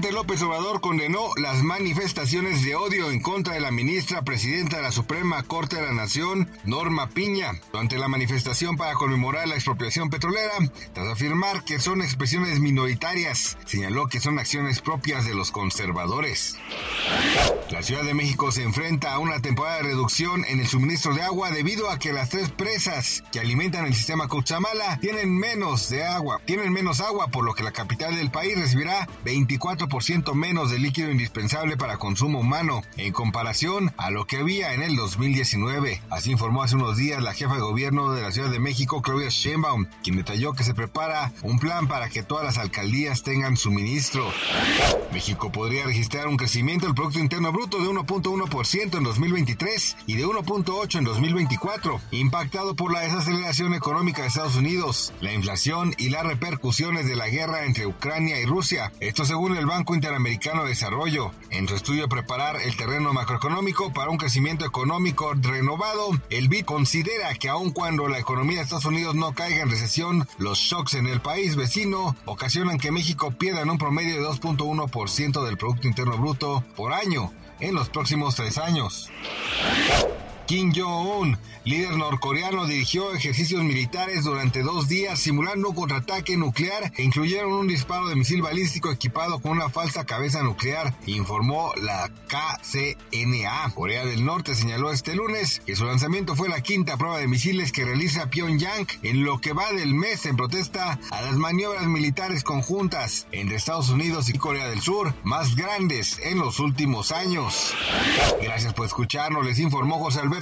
López Obrador condenó las manifestaciones de odio en contra de la ministra presidenta de la Suprema Corte de la Nación, Norma Piña, durante la manifestación para conmemorar la expropiación petrolera, tras afirmar que son expresiones minoritarias, señaló que son acciones propias de los conservadores. La Ciudad de México se enfrenta a una temporada de reducción en el suministro de agua debido a que las tres presas que alimentan el sistema Cuchamala tienen menos de agua, tienen menos agua, por lo que la capital del país recibirá 24% menos de líquido indispensable para consumo humano en comparación a lo que había en el 2019. Así informó hace unos días la jefa de gobierno de la Ciudad de México, Claudia Sheinbaum, quien detalló que se prepara un plan para que todas las alcaldías tengan suministro. México podría registrar un crecimiento del Producto Interno Bruto de 1.1% en 2023 y de 1.8% en 2024, impactado por la desaceleración económica de Estados Unidos, la inflación y las repercusiones de la guerra entre Ucrania y Rusia. Esto según el Banco Interamericano de Desarrollo. En su estudio Preparar el terreno macroeconómico para un crecimiento económico renovado, el BID considera que aun cuando la economía de Estados Unidos no caiga en recesión, los shocks en el país vecino ocasionan que México pierda en un promedio de 2.1% del Producto Interno Bruto por año en los próximos tres años. Kim Jong-un, líder norcoreano, dirigió ejercicios militares durante dos días simulando un contraataque nuclear e incluyeron un disparo de misil balístico equipado con una falsa cabeza nuclear, informó la KCNA. Corea del Norte señaló este lunes que su lanzamiento fue la quinta prueba de misiles que realiza Pyongyang en lo que va del mes en protesta a las maniobras militares conjuntas entre Estados Unidos y Corea del Sur más grandes en los últimos años. Gracias por escucharnos, les informó José Alberto